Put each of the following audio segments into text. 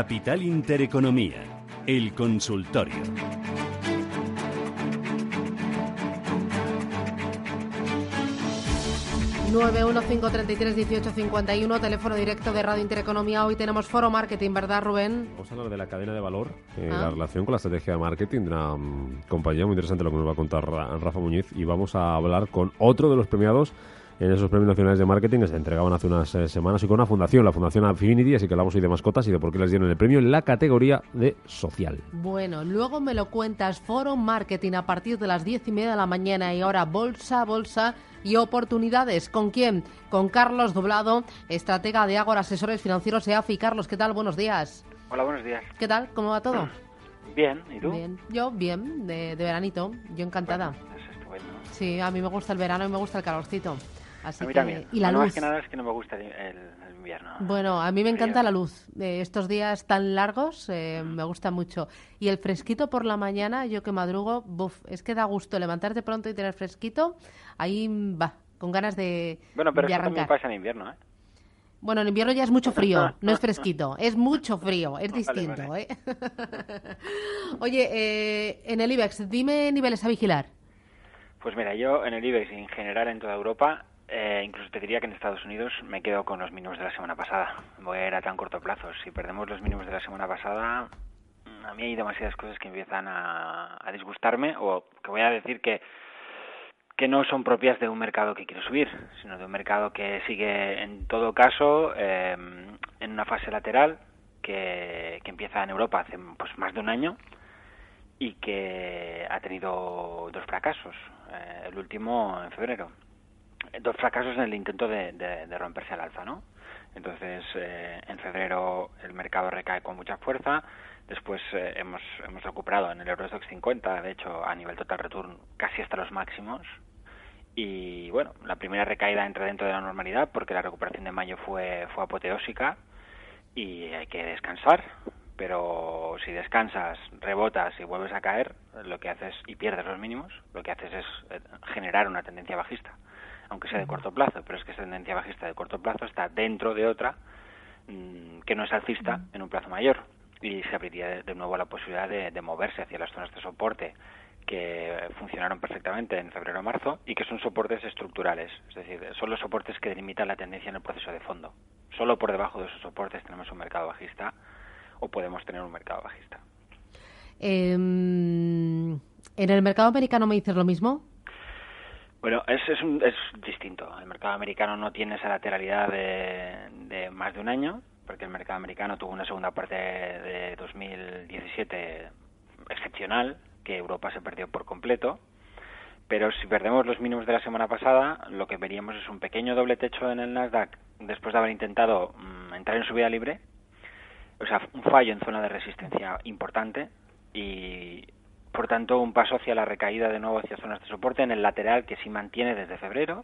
Capital Intereconomía, el consultorio. 915331851, teléfono directo de Radio Intereconomía. Hoy tenemos Foro Marketing, ¿verdad, Rubén? Vamos a hablar de la cadena de valor, eh, Ah. la relación con la estrategia de marketing de una mm, compañía muy interesante lo que nos va a contar Ra- Rafa Muñiz y vamos a hablar con otro de los premiados en esos premios nacionales de marketing que se entregaban hace unas eh, semanas y con una fundación, la Fundación Affinity, así que hablamos hoy de mascotas y de por qué les dieron el premio en la categoría de social. Bueno, luego me lo cuentas. Foro Marketing a partir de las diez y media de la mañana y ahora bolsa, bolsa y oportunidades. ¿Con quién? Con Carlos Doblado, estratega de Ágora Asesores Financieros EAFI. Carlos, ¿qué tal? Buenos días. Hola, buenos días. ¿Qué tal? ¿Cómo va todo? Bien, ¿y tú? Bien. Yo, bien, de, de veranito. Yo encantada. Bueno, es estupendo. Sí, a mí me gusta el verano y me gusta el calorcito. Así a mí que- también. Y la Bueno, luz. Más que nada es que no me gusta el, invierno. Bueno, a mí me encanta la luz. Eh, estos días tan largos eh, me gusta mucho. Y el fresquito por la mañana, yo que madrugo, buf, es que da gusto levantarte pronto y tener fresquito. Ahí va, con ganas de, Bueno, pero de eso también pasa en invierno, ¿eh? Bueno, en invierno ya es mucho frío, no es fresquito, es mucho frío, es distinto. vale. ¿eh? Oye, eh, en el IBEX, dime niveles a vigilar. Pues mira, yo en el IBEX en general en toda Europa, eh, incluso te diría que en Estados Unidos me quedo con los mínimos de la semana pasada. Voy a ir a tan corto plazo. Si perdemos los mínimos de la semana pasada, a mí hay demasiadas cosas que empiezan a, a disgustarme o que voy a decir que que no son propias de un mercado que quiere subir, sino de un mercado que sigue en todo caso eh, en una fase lateral que, que empieza en Europa hace pues más de un año y que ha tenido dos fracasos. Eh, el último en febrero. Dos fracasos en el intento de, de- de romperse al alza, ¿no? Entonces, eh, en febrero el mercado recae con mucha fuerza. Después eh, hemos, hemos recuperado en el Eurostox 50, de hecho, a nivel total return casi hasta los máximos. Y bueno, la primera recaída entra dentro de la normalidad porque la recuperación de mayo fue, fue apoteósica y hay que descansar. Pero si descansas, rebotas y vuelves a caer, lo que haces y pierdes los mínimos, lo que haces es eh, generar una tendencia bajista, aunque sea de corto plazo. Pero es que esa tendencia bajista de corto plazo está dentro de otra mm, que no es alcista en un plazo mayor y se abriría de, de nuevo la posibilidad de, de moverse hacia las zonas de soporte que funcionaron perfectamente en febrero o marzo y que son soportes estructurales, es decir, son los soportes que delimitan la tendencia en el proceso de fondo. Solo por debajo de esos soportes tenemos un mercado bajista o podemos tener un mercado bajista. Em, ¿En el mercado americano me dices lo mismo? Bueno, es, es, un- es distinto. El mercado americano no tiene esa lateralidad de, de más de un año, porque el mercado americano tuvo una segunda parte de 2017 excepcional, que Europa se perdió por completo. Pero si perdemos los mínimos de la semana pasada, lo que veríamos es un pequeño doble techo en el Nasdaq después de haber intentado mm, entrar en subida libre. O sea, un fallo en zona de resistencia importante y, por tanto, un paso hacia la recaída de nuevo hacia zonas de soporte en el lateral que sí mantiene desde febrero.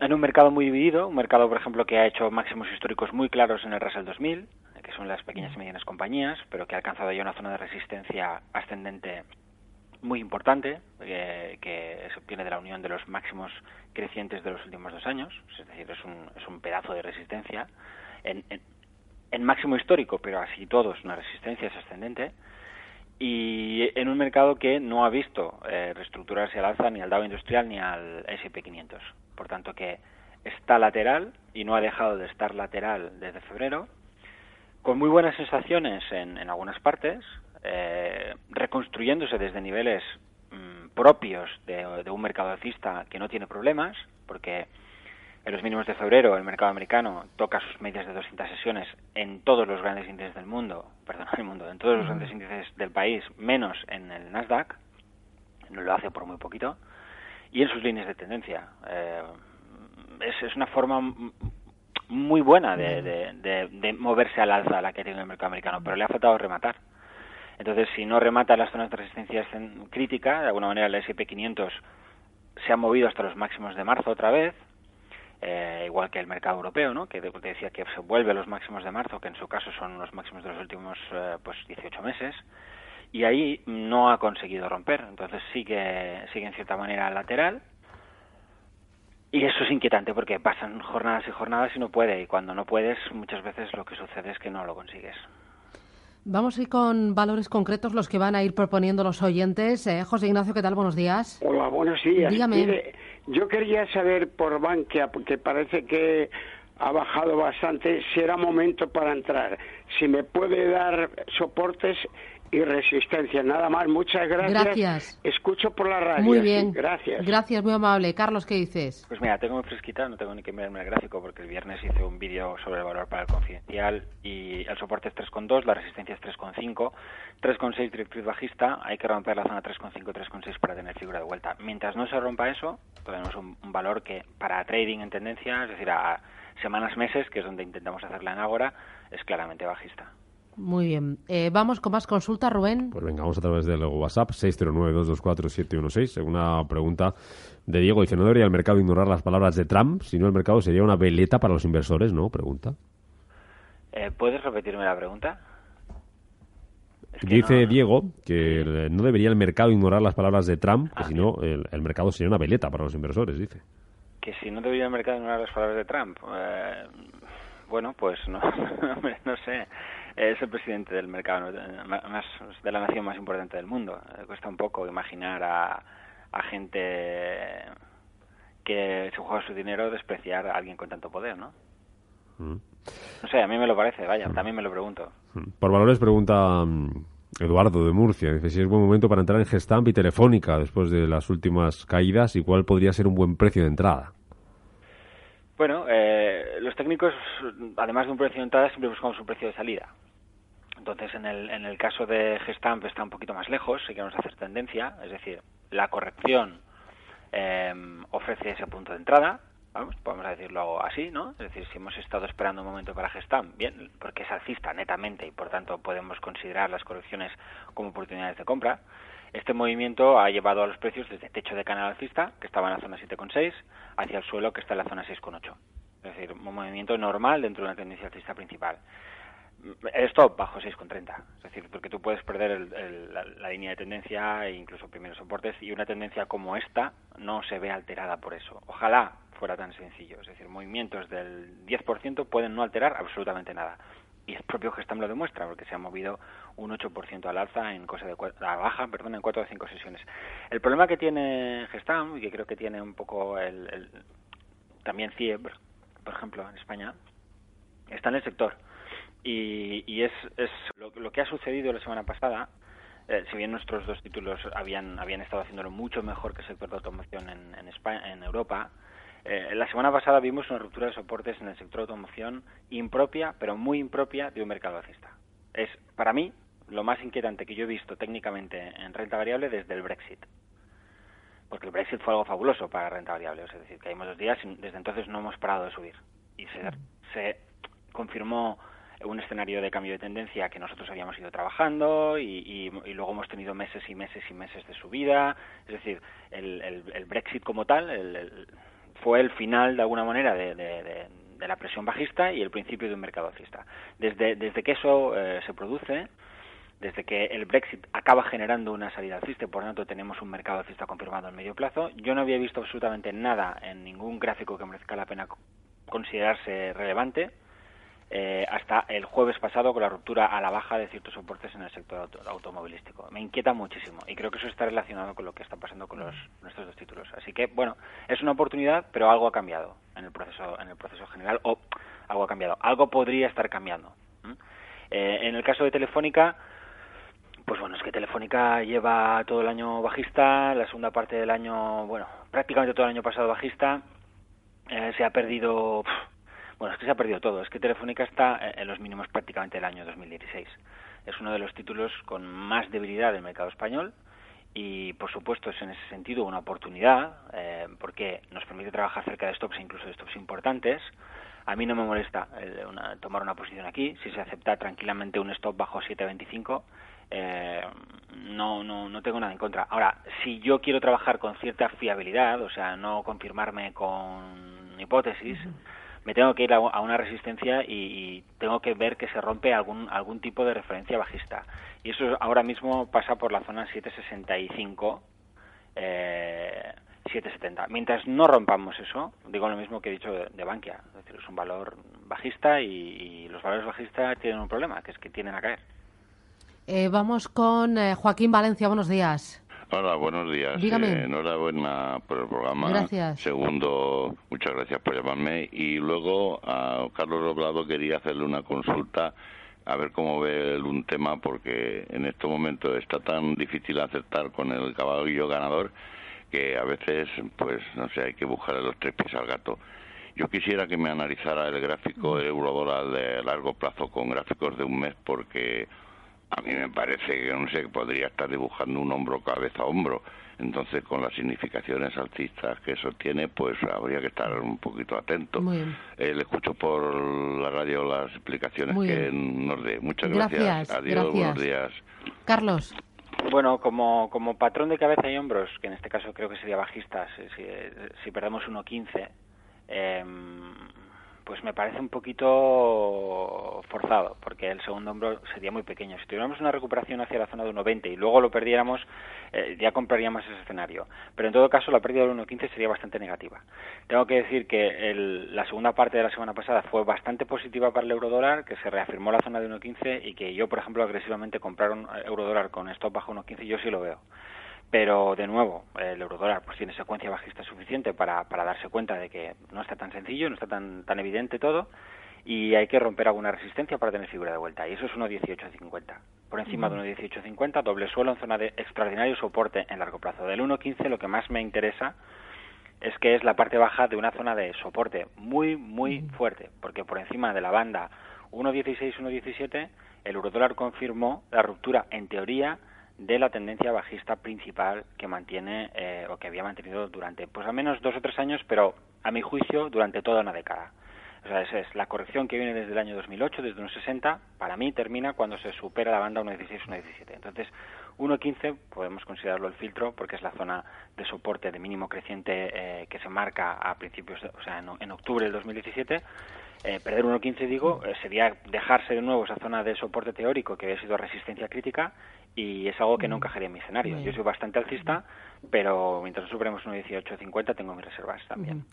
En un mercado muy dividido, un mercado, por ejemplo, que ha hecho máximos históricos muy claros en el Russell 2000, que son las pequeñas y medianas compañías, pero que ha alcanzado ya una zona de resistencia ascendente muy importante, eh, que se obtiene de la unión de los máximos crecientes de los últimos dos años, es decir, es un, es un pedazo de resistencia en, en, en máximo histórico, pero así todo es una resistencia, es ascendente, y en un mercado que no ha visto eh, reestructurarse al alza ni al Dow Industrial ni al S&P 500. Por tanto, que está lateral y no ha dejado de estar lateral desde febrero, con muy buenas sensaciones en, en algunas partes, eh, reconstruyéndose desde niveles mm, propios de, de un mercado alcista que no tiene problemas, porque en los mínimos de febrero el mercado americano toca sus medias de 200 sesiones en todos los grandes índices del mundo, perdón, el mundo, en todos los grandes índices del país, menos en el Nasdaq, no lo hace por muy poquito, y en sus líneas de tendencia. Eh, es, es una forma muy buena de, de, de, moverse al alza la que tiene el mercado americano, pero le ha faltado rematar. Entonces, si no remata las zonas de resistencia crítica, de alguna manera el S&P 500 se ha movido hasta los máximos de marzo otra vez, eh, igual que el mercado europeo, ¿no? que te decía que se vuelve a los máximos de marzo, que en su caso son los máximos de los últimos eh, pues 18 meses, y ahí no ha conseguido romper. Entonces sigue, sigue en cierta manera lateral, y eso es inquietante porque pasan jornadas y jornadas y no puede, y cuando no puedes, muchas veces lo que sucede es que no lo consigues. Vamos a ir con valores concretos, los que van a ir proponiendo los oyentes. Eh, José Ignacio, ¿qué tal? Buenos días. Hola, buenos días. Dígame. Yo quería saber por Bankia, porque parece que ha bajado bastante, si era momento para entrar. Si me puede dar soportes y resistencia. Nada más, muchas gracias. Gracias. Escucho por la radio. Muy bien. gracias. Gracias, muy amable. Carlos, ¿qué dices? Pues mira, tengo muy fresquita, no tengo ni que mirarme el gráfico porque el viernes hice un vídeo sobre el valor para el confidencial y el soporte es 3,2, la resistencia es 3,5, 3,6 directriz bajista, hay que romper la zona 3,5 3,6 para tener figura de vuelta. Mientras no se rompa eso, tenemos un, un valor que para trading en tendencia, es decir, a semanas, meses, que es donde intentamos hacerla en ahora, es claramente bajista. Muy bien. Eh, vamos con más consultas, Rubén. Pues venga, vamos a través del WhatsApp 609-224-716. Una pregunta de Diego. Dice, ¿no debería el mercado ignorar las palabras de Trump? Si no, el mercado sería una veleta para los inversores, ¿no? Pregunta. Eh, ¿Puedes repetirme la pregunta? Dice Diego que no debería el mercado ignorar las palabras de Trump, que ah, si no, el, mercado sería una veleta para los inversores, dice. Que si no debería el mercado ignorar las palabras de Trump. Eh, bueno, pues no, no sé es el presidente del mercado más de la nación más importante del mundo. Eh, cuesta un poco imaginar a, a gente que se juega su dinero despreciar a alguien con tanto poder, ¿no? Mm. No sé, a mí me lo parece, vaya, mm. también me lo pregunto. Mm. Por valores pregunta Eduardo de Murcia, dice si es buen momento para entrar en Gestamp y Telefónica después de las últimas caídas y cuál podría ser un buen precio de entrada. Bueno, eh, los técnicos, además de un precio de entrada, siempre buscamos un precio de salida. Entonces, en el, en el caso de Gestamp está un poquito más lejos, si queremos hacer tendencia, es decir, la corrección em, ofrece ese punto de entrada, vamos, podemos decirlo así, ¿no? Es decir, si hemos estado esperando un momento para Gestamp, bien, porque es alcista netamente y por tanto podemos considerar las correcciones como oportunidades de compra. Este movimiento ha llevado a los precios desde techo de canal alcista, que estaba en la zona 7,6, hacia el suelo, que está en la zona 6,8. Es decir, un movimiento normal dentro de una tendencia alcista principal stop bajo 6,30. Es decir, porque tú puedes perder la, línea de tendencia e incluso primeros soportes y una tendencia como esta no se ve alterada por eso. Ojalá fuera tan sencillo. Es decir, movimientos del 10% pueden no alterar absolutamente nada. Y el propio Gestam lo demuestra, porque se ha movido un 8% al alza en cosa de la baja, perdón, en 4 o 5 sesiones. El problema que tiene Gestam, y que creo que tiene un poco el, también CIE, por ejemplo, en España, está en el sector y, es, es lo, que ha sucedido la semana pasada, eh, si bien nuestros dos títulos habían, habían estado haciéndolo mucho mejor que el sector de automoción en, en, España, en Europa, eh, la semana pasada vimos una ruptura de soportes en el sector de automoción impropia, pero muy impropia de un mercado alcista. Es, para mí, lo más inquietante que yo he visto técnicamente en renta variable desde el Brexit. Porque el Brexit fue algo fabuloso para renta variable, es decir, caímos dos días y desde entonces no hemos parado de subir. Y se, se confirmó un escenario de cambio de tendencia que nosotros habíamos ido trabajando y, luego hemos tenido meses y meses y meses de subida. Es decir, el, Brexit como tal fue el final de alguna manera de, la presión bajista y el principio de un mercado alcista. Desde, desde que eso eh, se produce, desde que el Brexit acaba generando una salida alcista y por lo tanto tenemos un mercado alcista confirmado en medio plazo, yo no había visto absolutamente nada en ningún gráfico que merezca la pena considerarse relevante eh, hasta el jueves pasado con la ruptura a la baja de ciertos soportes en el sector automovilístico. Me inquieta muchísimo y creo que eso está relacionado con lo que está pasando con los, nuestros dos títulos. Así que, bueno, es una oportunidad, pero algo ha cambiado en el proceso, en el proceso general o algo ha cambiado. Algo podría estar cambiando. Eh, en el caso de Telefónica, pues bueno, es que Telefónica lleva todo el año bajista, la segunda parte del año, bueno, prácticamente todo el año pasado bajista, eh, se ha perdido bueno, es que se ha perdido todo. Es que Telefónica está eh, en los mínimos prácticamente del año 2016. Es uno de los títulos con más debilidad del mercado español y por supuesto es en ese sentido una oportunidad eh, porque nos permite trabajar cerca de stops e incluso de stops importantes. A mí no me molesta tomar una posición aquí si se acepta tranquilamente un stop bajo 7.25. Eh, no, no, no tengo nada en contra. Ahora, si yo quiero trabajar con cierta fiabilidad, o sea, no confirmarme con hipótesis, me tengo que ir a, una resistencia y, tengo que ver que se rompe algún, algún tipo de referencia bajista. Y eso ahora mismo pasa por la zona 765. Eh, 770. Mientras no rompamos eso, digo lo mismo que he dicho de, Bankia, es decir, es un valor bajista y, los valores bajistas tienen un problema, que es que tienden a caer. Eh, vamos con eh, Joaquín Valencia, buenos días. Hola, buenos días. Eh, enhorabuena por el programa. Gracias. Segundo, muchas gracias por llamarme. Y luego a Carlos Roblado quería hacerle una consulta a ver cómo ve un tema porque en estos momentos está tan difícil acertar con el caballo ganador que a veces, pues, no sé, hay que buscarle los tres pies al gato. Yo quisiera que me analizara el gráfico del euro dólar de largo plazo con gráficos de un mes porque a mí me parece que no sé que podría estar dibujando un hombro cabeza a hombro. Entonces con las significaciones alcistas que eso tiene pues habría que estar un poquito atento. Eh, le escucho por la radio las explicaciones que nos dé. Muchas gracias, adiós buenos días. Carlos. Bueno, como, como patrón de cabeza y hombros, que en este caso creo que sería bajista, si, si, si perdemos 1.15, eh, pues me parece un poquito forzado, porque el segundo hombro sería muy pequeño. Si tuviéramos una recuperación hacia la zona de 1,20 y luego lo perdiéramos, eh, ya compraríamos ese escenario. Pero en todo caso, la pérdida del 1,15 sería bastante negativa. Tengo que decir que la segunda parte de la semana pasada fue bastante positiva para el eurodólar, que se reafirmó la zona de 1,15 y que yo, por ejemplo, agresivamente compraron eurodólar con stop bajo 1,15, yo sí lo veo pero de nuevo el eurodólar pues tiene secuencia bajista suficiente para, para darse cuenta de que no está tan sencillo, no está tan, tan evidente todo y hay que romper alguna resistencia para tener figura de vuelta y eso es 1.1850. Por encima de 1.1850, doble suelo en zona de extraordinario soporte en largo plazo. Del 1.15 lo que más me interesa es que es la parte baja de una zona de soporte muy, muy fuerte, porque por encima de la banda 1.16, 1.17, el eurodólar confirmó la ruptura, en teoría, de la tendencia bajista principal que mantiene eh, o que había mantenido durante pues al menos dos o tres años, pero a mi juicio durante toda una década. O sea, esa es la corrección que viene desde el año 2008, desde unos 60, para mí termina cuando se supera la banda 1.16, 1.17. Entonces, 1.15 podemos considerarlo el filtro porque es la zona de soporte de mínimo creciente eh, que se marca a principios, o sea, en, octubre del 2017. Eh, perder 1.15, digo, sería dejarse de nuevo esa zona de soporte teórico que había sido resistencia crítica y es algo que no encajaría en mi escenario. Yo soy bastante alcista, pero mientras superemos un 18.50 tengo mis reservas también.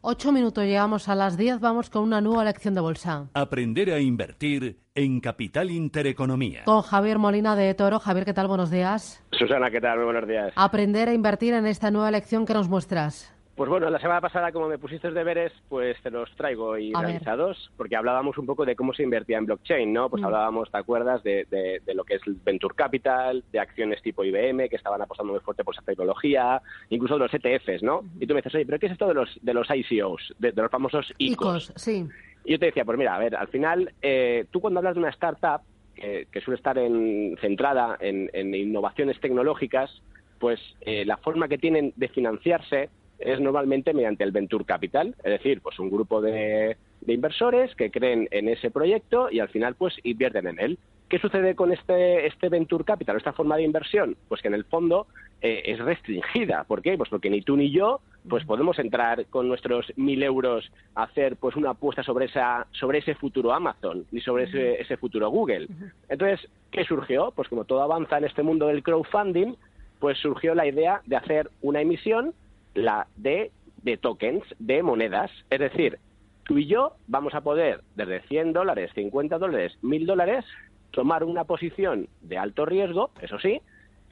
Ocho minutos, llegamos a las diez, vamos con una nueva lección de bolsa. Aprender a invertir en Capital Intereconomía. Con Javier Molina de Toro. Javier, ¿qué tal? Buenos días. Susana, ¿qué tal? Muy buenos días. Aprender a invertir en esta nueva lección que nos muestras. Pues bueno, la semana pasada, como me pusiste deberes, pues te los traigo y realizados, porque hablábamos un poco de cómo se invertía en blockchain, ¿no? Pues mm. hablábamos, ¿te acuerdas?, de, de, lo que es Venture Capital, de acciones tipo IBM, que estaban apostando muy fuerte por esa tecnología, incluso de los ETFs, ¿no? Y tú me dices, oye, ¿pero qué es esto de los, de los ICOs, de, los famosos ICOs? ICOs, sí. Y yo te decía, pues mira, a ver, al final, eh, tú cuando hablas de una startup que suele estar en, centrada en, en innovaciones tecnológicas, pues eh, la forma que tienen de financiarse es normalmente mediante el Venture Capital, es decir, pues un grupo de, inversores que creen en ese proyecto y al final pues invierten en él. ¿Qué sucede con este, este Venture Capital, esta forma de inversión? Pues que en el fondo eh, es restringida. ¿Por qué? Pues porque ni tú ni yo pues podemos entrar con nuestros mil euros a hacer pues una apuesta sobre esa sobre ese futuro Amazon ni sobre ese, ese futuro Google. Entonces, ¿qué surgió? Pues como todo avanza en este mundo del crowdfunding, pues surgió la idea de hacer una emisión la de, de tokens, de monedas. Es decir, tú y yo vamos a poder, desde 100 dólares, 50 dólares, 1000 dólares, tomar una posición de alto riesgo, eso sí,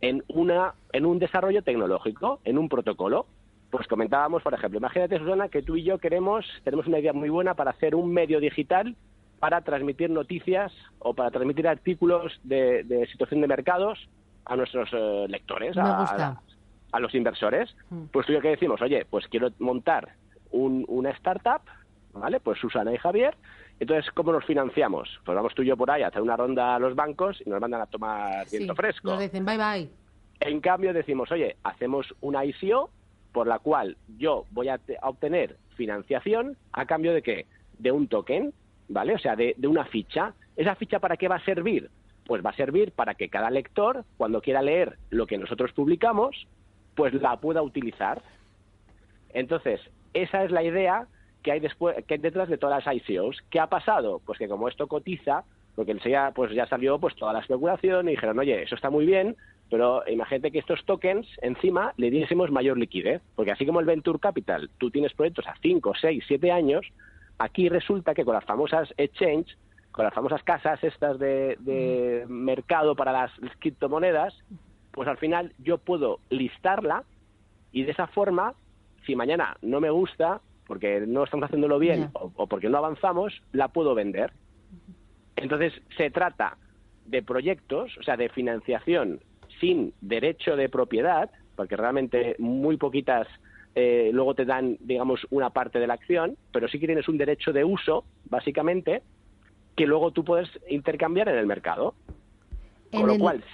en, una, en un desarrollo tecnológico, en un protocolo. Pues comentábamos, por ejemplo, imagínate, Susana, que tú y yo queremos, tenemos una idea muy buena para hacer un medio digital para transmitir noticias o para transmitir artículos de, situación de mercados a nuestros eh, lectores, a, a los inversores, mm. pues tú y yo que decimos, oye, pues quiero montar un, una startup, ¿vale? Pues Susana y Javier. Entonces, ¿cómo nos financiamos? Pues vamos tú y yo por ahí a hacer una ronda a los bancos y nos mandan a tomar viento fresco. Nos dicen bye bye. En cambio decimos, oye, hacemos una ICO por la cual yo voy a, obtener financiación a cambio de qué? De un token, ¿vale? O sea, de, de una ficha. ¿Esa ficha para qué va a servir? Pues va a servir para que cada lector, cuando quiera leer lo que nosotros publicamos, pues la pueda utilizar. Entonces, esa es la idea que hay después, que hay detrás de todas las ICOs. ¿Qué ha pasado? Pues que como esto cotiza, porque enseguida pues ya salió pues toda la especulación y dijeron, oye, eso está muy bien, pero imagínate que estos tokens encima le diésemos mayor liquidez, porque así como el Venture Capital, tú tienes proyectos a 5, 6, 7 años, aquí resulta que con las famosas exchange, con las famosas casas estas de, de mercado para las criptomonedas, pues al final yo puedo listarla y de esa forma, si mañana no me gusta, porque no estamos haciéndolo bien o, o porque no avanzamos, la puedo vender. Entonces se trata de proyectos, o sea, de financiación sin derecho de propiedad, porque realmente muy poquitas eh, luego te dan, digamos, una parte de la acción, pero sí que tienes un derecho de uso, básicamente, que luego tú puedes intercambiar en el mercado. En Con lo el- cual,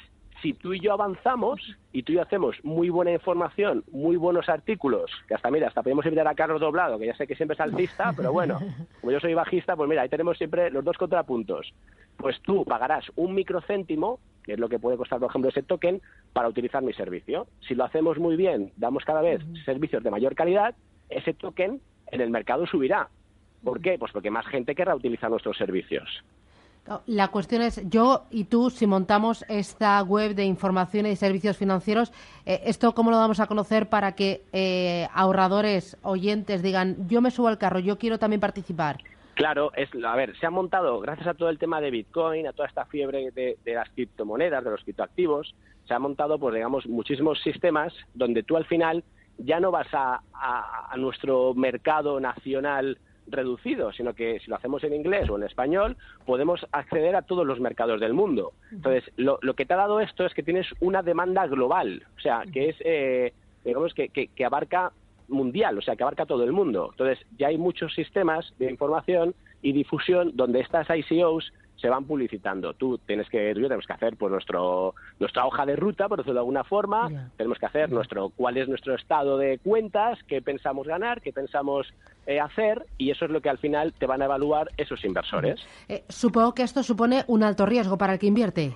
si tú y yo avanzamos y tú y yo hacemos muy buena información, muy buenos artículos, que hasta, mira, hasta podemos invitar a Carlos Doblado, que ya sé que siempre es alcista, pero bueno, como yo soy bajista, pues mira, ahí tenemos siempre los dos contrapuntos. Pues tú pagarás un microcéntimo, que es lo que puede costar, por ejemplo, ese token, para utilizar mi servicio. Si lo hacemos muy bien, damos cada vez servicios de mayor calidad, ese token en el mercado subirá. ¿Por qué? Pues porque más gente querrá utilizar nuestros servicios. La cuestión es, yo y tú, si montamos esta web de información y servicios financieros, eh, ¿esto cómo lo vamos a conocer para que eh, ahorradores, oyentes digan, yo me subo al carro, yo quiero también participar? Claro, es, a ver, se ha montado, gracias a todo el tema de Bitcoin, a toda esta fiebre de, de las criptomonedas, de los criptoactivos, se ha montado, pues digamos, muchísimos sistemas donde tú al final ya no vas a, a- a nuestro mercado nacional reducido, sino que si lo hacemos en inglés o en español, podemos acceder a todos los mercados del mundo. Entonces, lo, que te ha dado esto es que tienes una demanda global, o sea, que es, eh, digamos, que, que- que abarca mundial, o sea, que abarca todo el mundo. Entonces, ya hay muchos sistemas de información y difusión donde estas ICOs se van publicitando. Tú tienes que, tú y yo tenemos que hacer pues nuestro nuestra hoja de ruta, por decirlo de alguna forma, tenemos que hacer nuestro cuál es nuestro estado de cuentas, qué pensamos ganar, qué pensamos eh, hacer, y eso es lo que al final te van a evaluar esos inversores. Eh, supongo que esto supone un alto riesgo para el que invierte.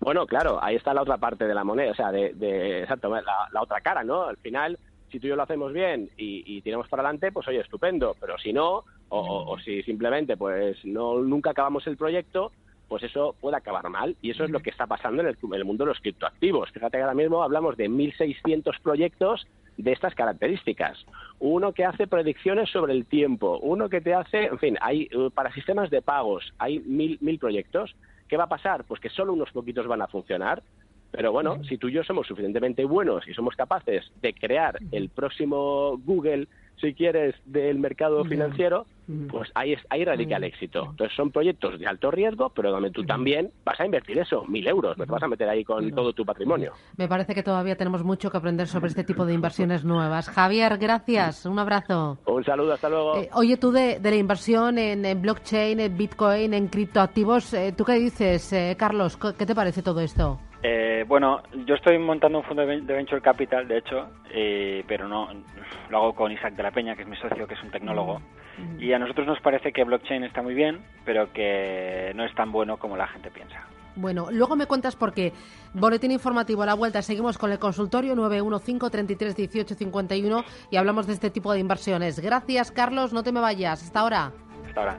Bueno, claro, ahí está la otra parte de la moneda, o sea, de, de- exacto, la, la otra cara, ¿no? Al final, si tú y yo lo hacemos bien y, y tiramos para adelante, pues oye, estupendo, pero si no, o, o- o si simplemente pues no nunca acabamos el proyecto, pues eso puede acabar mal. Y eso es lo que está pasando en el, en el mundo de los criptoactivos. Fíjate que ahora mismo hablamos de 1.600 proyectos de estas características. Uno que hace predicciones sobre el tiempo, uno que te hace, en fin, hay eh, para sistemas de pagos, hay mil, mil proyectos. ¿Qué va a pasar? Pues que solo unos poquitos van a funcionar. Pero bueno, si tú y yo somos suficientemente buenos y somos capaces de crear el próximo Google, si quieres, del mercado financiero, pues ahí, es, ahí radica el éxito. Entonces son proyectos de alto riesgo, pero donde tú también vas a invertir eso, mil euros, te vas a meter ahí con todo tu patrimonio. Me parece que todavía tenemos mucho que aprender sobre este tipo de inversiones nuevas. Javier, gracias. Un abrazo. Un saludo, hasta luego. Eh, oye, tú de, de la inversión en, en blockchain, en bitcoin, en criptoactivos, eh, ¿tú qué dices, eh, Carlos? ¿Qué te parece todo esto? Eh, bueno, yo estoy montando un fondo de ven- de venture capital, de hecho, eh, pero no lo hago con Isaac de la Peña, que es mi socio, que es un tecnólogo. Y a nosotros nos parece que blockchain está muy bien, pero que no es tan bueno como la gente piensa. Bueno, luego me cuentas por qué. Boletín informativo a la vuelta. Seguimos con el consultorio 915 33 18 51 y hablamos de este tipo de inversiones. Gracias, Carlos. No te me vayas. Hasta ahora. Hasta ahora.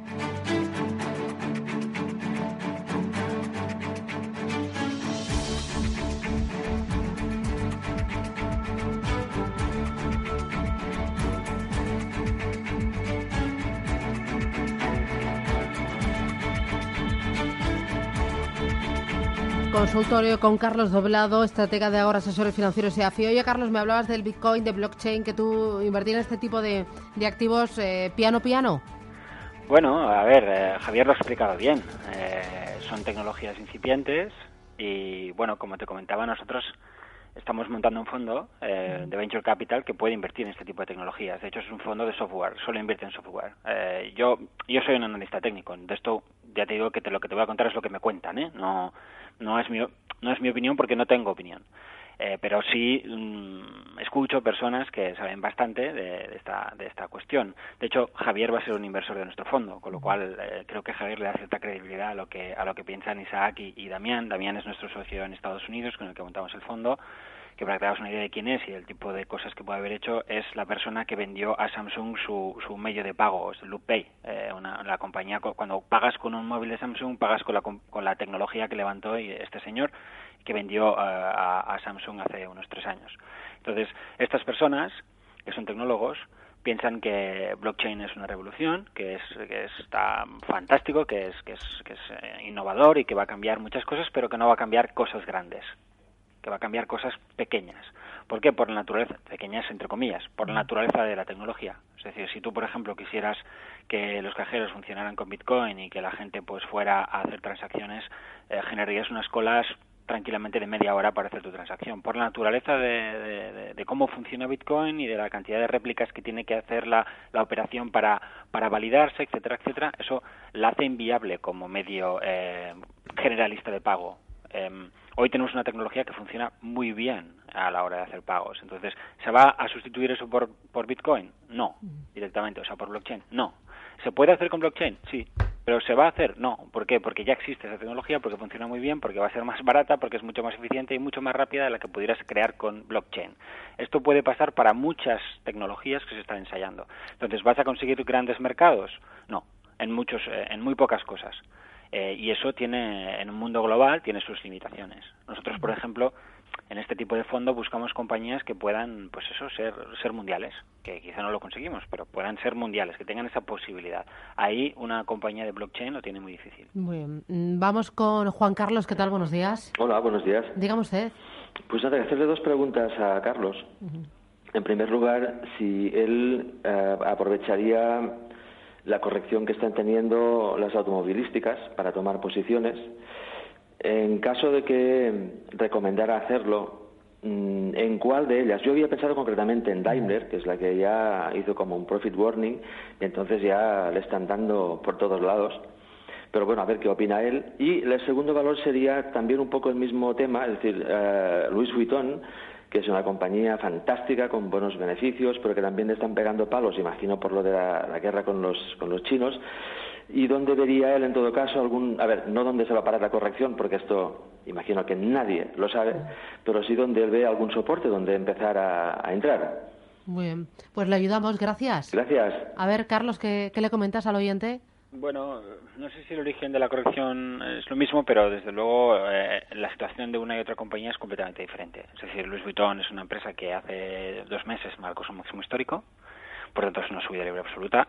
Consultorio con Carlos Doblado, estratega de Agora Asesores Financieros y AFI. Oye, Carlos, me hablabas del Bitcoin, de blockchain, que tú invertías en este tipo de, de activos eh, piano piano. Bueno, a ver, eh, Javier lo ha explicado bien. Eh, son tecnologías incipientes y, bueno, como te comentaba, nosotros estamos montando un fondo eh, de venture capital que puede invertir en este tipo de tecnologías. De hecho, es un fondo de software, solo invierte en software. Eh, yo yo soy un analista técnico. De esto ya te digo que lo que te voy a contar es lo que me cuentan, ¿eh? No no es mi no es mi opinión porque no tengo opinión. Eh, pero sí mm, escucho personas que saben bastante de, esta, de esta cuestión. De hecho, Javier va a ser un inversor de nuestro fondo, con lo cual eh, creo que Javier le da cierta credibilidad a lo que, a lo que piensan Isaac y, y Damián. Damián es nuestro socio en Estados Unidos, con el que montamos el fondo que para que te hagas una idea de quién es y el tipo de cosas que puede haber hecho, es la persona que vendió a Samsung su, su medio de pago, es Loop eh, una, la compañía, cuando pagas con un móvil de Samsung, pagas con la, con la tecnología que levantó este señor que vendió eh, a, Samsung hace unos tres años. Entonces, estas personas, que son tecnólogos, piensan que blockchain es una revolución, que es que está fantástico, que es que es que es eh, innovador y que va a cambiar muchas cosas, pero que no va a cambiar cosas grandes, que va a cambiar cosas pequeñas. ¿Por qué? Por la naturaleza, pequeñas entre comillas, por la naturaleza de la tecnología. Es decir, si tú, por ejemplo, quisieras que los cajeros funcionaran con Bitcoin y que la gente pues fuera a hacer transacciones, eh, generarías unas colas tranquilamente de media hora para hacer tu transacción. Por la naturaleza de, cómo funciona Bitcoin y de la cantidad de réplicas que tiene que hacer la, la operación para, para validarse, etcétera, etcétera, eso la hace inviable como medio eh, generalista de pago. Em, hoy tenemos una tecnología que funciona muy bien a la hora de hacer pagos. Entonces, ¿se va a sustituir eso por, por Bitcoin? No, directamente, o sea, por blockchain. No. ¿Se puede hacer con blockchain? Sí. ¿Pero se va a hacer? No. ¿Por qué? Porque ya existe esa tecnología, porque funciona muy bien, porque va a ser más barata, porque es mucho más eficiente y mucho más rápida de la que pudieras crear con blockchain. Esto puede pasar para muchas tecnologías que se están ensayando. Entonces, ¿vas a conseguir grandes mercados? No. En, muchos, eh, en muy pocas cosas. Eh, y eso tiene, en un mundo global, tiene sus limitaciones. Nosotros, por ejemplo, en este tipo de fondo buscamos compañías que puedan, pues eso, ser, ser mundiales, que quizá no lo conseguimos, pero puedan ser mundiales, que tengan esa posibilidad. Ahí una compañía de blockchain lo tiene muy difícil. Muy bien. Mm, vamos con Juan Carlos, ¿qué tal? Buenos días. Hola, buenos días. Dígame usted. Pues nada, hacerle dos preguntas a Carlos. En primer lugar, si él eh, aprovecharía la corrección que están teniendo las automovilísticas para tomar posiciones en caso de que recomendara hacerlo, mm, ¿en cuál de ellas? Yo había pensado concretamente en Daimler, que es la que ya hizo como un profit warning, y entonces ya le están dando por todos lados. Pero bueno, a ver qué opina él. Y el segundo valor sería también un poco el mismo tema, es decir, uh, Louis Vuitton, que es una compañía fantástica con buenos beneficios, pero que también le están pegando palos, imagino por lo de la, guerra con los, con los chinos y dónde vería él en todo caso algún, a ver, no dónde se va a parar la corrección, porque esto imagino que nadie lo sabe, pero sí donde él ve algún soporte donde empezar a, entrar. Muy bien, pues le ayudamos, gracias. Gracias. A ver, Carlos, ¿qué, le comentas al oyente? Bueno, no sé si el origen de la corrección es lo mismo, pero desde luego eh, la situación de una y otra compañía es completamente diferente. Es decir, Louis Vuitton es una empresa que hace dos meses marcó su máximo histórico, por tanto es una subida libre absoluta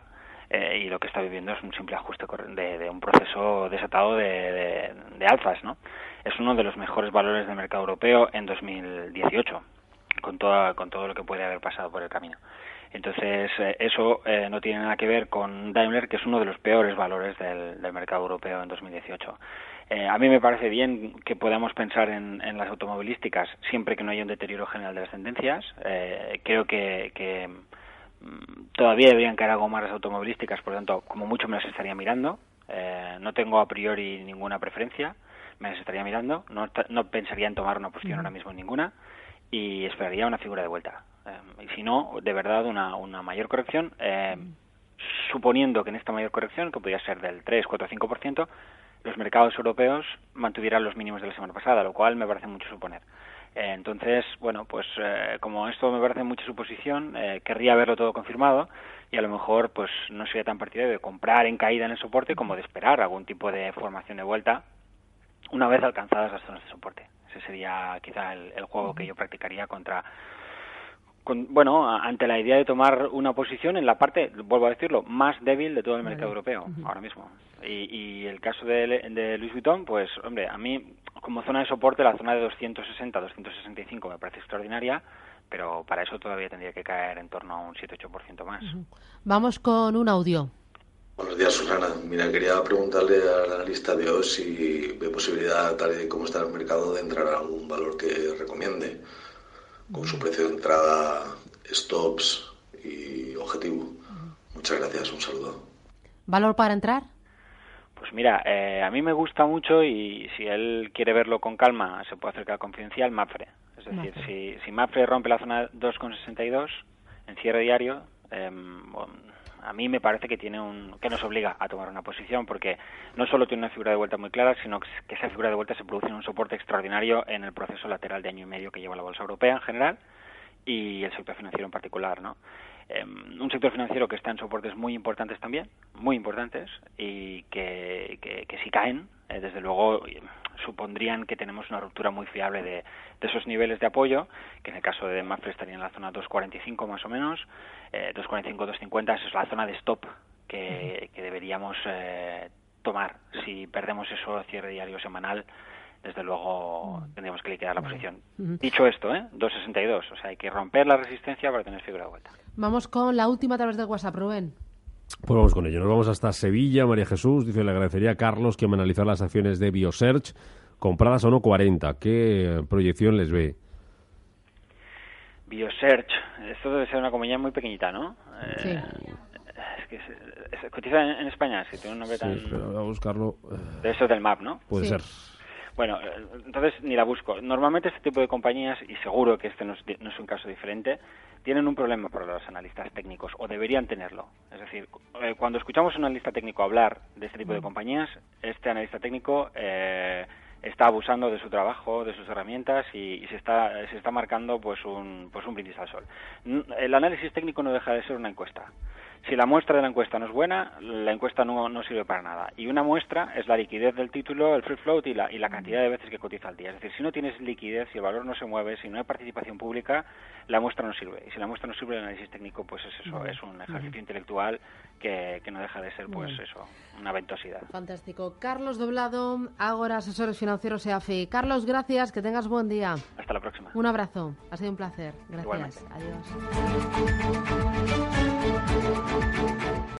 eh, y lo que está viviendo es un simple ajuste de, un proceso desatado de, alzas, ¿no? Es uno de los mejores valores del mercado europeo en 2018, con, toda, con todo lo que puede haber pasado por el camino. Entonces, eh, eso eh, no tiene nada que ver con Daimler, que es uno de los peores valores del, mercado europeo en 2018. a mí me parece bien que podamos pensar en, las automovilísticas siempre que no haya un deterioro general de las tendencias. creo que Mm, todavía deberían caer algo más las automovilísticas, por lo tanto, como mucho me las estaría mirando. Eh, no tengo a priori ninguna preferencia, me las estaría mirando. No, no pensaría en tomar una posición ahora mismo en ninguna y esperaría una figura de vuelta. Eh, y si no, de verdad, una, una mayor corrección, eh, suponiendo que en esta mayor corrección, que podría ser del 3, 4, 5%, los mercados europeos mantuvieran los mínimos de la semana pasada, lo cual me parece mucho suponer. Eh, entonces, bueno, pues eh, como esto me parece mucha suposición, eh, querría verlo todo confirmado y a lo mejor pues no sería tan partidario de comprar en caída en el soporte como de esperar algún tipo de formación de vuelta una vez alcanzadas las zonas de soporte. Ese sería quizá el, el juego que yo practicaría contra bueno, ante la idea de tomar una posición en la parte, vuelvo a decirlo, más débil de todo el mercado europeo ahora mismo. Y, el caso de, de Louis Vuitton, pues, hombre, a mí como zona de soporte la zona de 260-265 me parece extraordinaria, pero para eso todavía tendría que caer en torno a un 7-8% más. Vamos con un audio. Buenos días, Susana. Mira, quería preguntarle al analista de hoy si ve posibilidad, tal y como está el mercado, de entrar a algún valor que recomiende con su precio de entrada, stops y objetivo. Muchas gracias, un saludo. ¿Valor para entrar? Pues mira, eh, a mí me gusta mucho y si él quiere verlo con calma, se puede acercar confidencial Mafre. Es decir, si, si Mafre rompe la zona 2,62 en cierre diario, em, a mí me parece que tiene un que nos obliga a tomar una posición porque no solo tiene una figura de vuelta muy clara, sino que esa figura de vuelta se produce en un soporte extraordinario en el proceso lateral de año y medio que lleva la bolsa europea en general y el sector financiero en particular, ¿no? Em, un sector financiero que está en soportes muy importantes también, muy importantes, y que, que, si caen, eh, desde luego supondrían que tenemos una ruptura muy fiable de, de, esos niveles de apoyo, que en el caso de Mafre estaría en la zona 2.45 más o menos, eh, 2.45, 2.50, esa es la zona de stop que, que deberíamos eh, tomar si perdemos eso a cierre diario semanal desde luego tendríamos que liquidar la posición. Dicho esto, ¿eh? 2.62, o sea, hay que romper la resistencia para tener figura de vuelta. Vamos con la última a través de WhatsApp, Rubén. Pues vamos con ello. Nos vamos hasta Sevilla. María Jesús dice: Le agradecería a Carlos que me analizara las acciones de Biosearch compradas a 1,40. ¿Qué proyección les ve? Biosearch, esto debe ser una compañía muy pequeñita, ¿no? Sí. Eh, es que se, cotiza en, España, si tiene un nombre tan. Sí, pero a buscarlo. De eso del MAP, ¿no? Puede ser. Bueno, eh, entonces ni la busco. Normalmente este tipo de compañías, y seguro que este no es, un caso diferente, tienen un problema para los analistas técnicos, o deberían tenerlo. Es decir, eh, cuando escuchamos a un analista técnico hablar de este tipo de mm. compañías, este analista técnico eh, está abusando de su trabajo, de sus herramientas y, se está se está marcando pues un pues un brindis al sol. El análisis técnico no deja de ser una encuesta. Si la muestra de la encuesta no es buena, la encuesta no, no sirve para nada. Y una muestra es la liquidez del título, el free float y la, y la cantidad de veces que cotiza al día. Es decir, si no tienes liquidez, si el valor no se mueve, si no hay participación pública, la muestra no sirve. Y si la muestra no sirve, el análisis técnico, pues es eso, es un ejercicio intelectual que, que, no deja de ser, pues eso, una ventosidad. Fantástico. Carlos Doblado, Ágora, asesores financieros EAFI. Carlos, gracias, que tengas buen día. Hasta la próxima. Un abrazo, ha sido un placer. Gracias. Adiós.